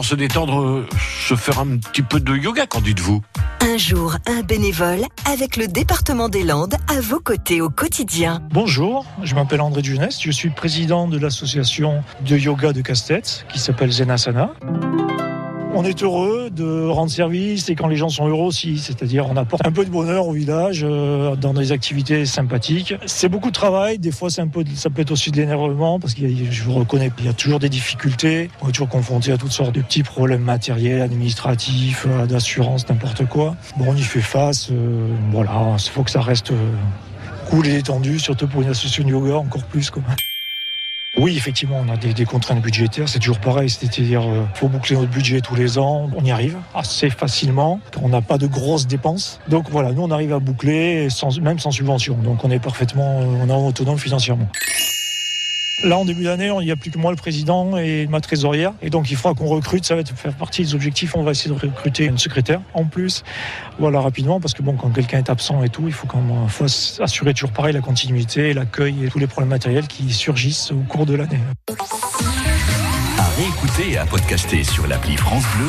pour se détendre, euh, se faire un petit peu de yoga, qu'en dites-vous? Un jour, un bénévole avec le département des Landes à vos côtés au quotidien. Bonjour, je m'appelle André Dujunès, je suis président de l'association de yoga de Casse-Tête qui s'appelle Zenasana. On est heureux de rendre service et quand les gens sont heureux aussi, c'est-à-dire on apporte un peu de bonheur au village euh, dans des activités sympathiques. C'est beaucoup de travail, des fois c'est un peu, ça peut être aussi de l'énervement parce que je vous reconnais, il y a toujours des difficultés. On est toujours confronté à toutes sortes de petits problèmes matériels, administratifs, euh, d'assurance, n'importe quoi. Bon, on y fait face. euh, voilà, il faut que ça reste euh, cool et détendu, surtout pour une association de yoga encore plus. Quoi. Oui, effectivement, on a des, contraintes budgétaires, c'est toujours pareil, c'est-à-dire euh, faut boucler notre budget tous les ans, on y arrive assez facilement, on n'a pas de grosses dépenses. Donc voilà, nous on arrive à boucler sans, même sans subvention, donc on est parfaitement euh, on est autonome financièrement. Là, en début d'année, il n'y a plus que moi, le président et ma trésorière. Et donc, il faudra qu'on recrute. Ça va faire partie des objectifs. On va essayer de recruter une secrétaire en plus. Voilà, rapidement, parce que bon, quand quelqu'un est absent et tout, il faut même faut assurer toujours pareil la continuité, l'accueil et tous les problèmes matériels qui surgissent au cours de l'année. À réécouter et à podcaster sur l'appli France Bleu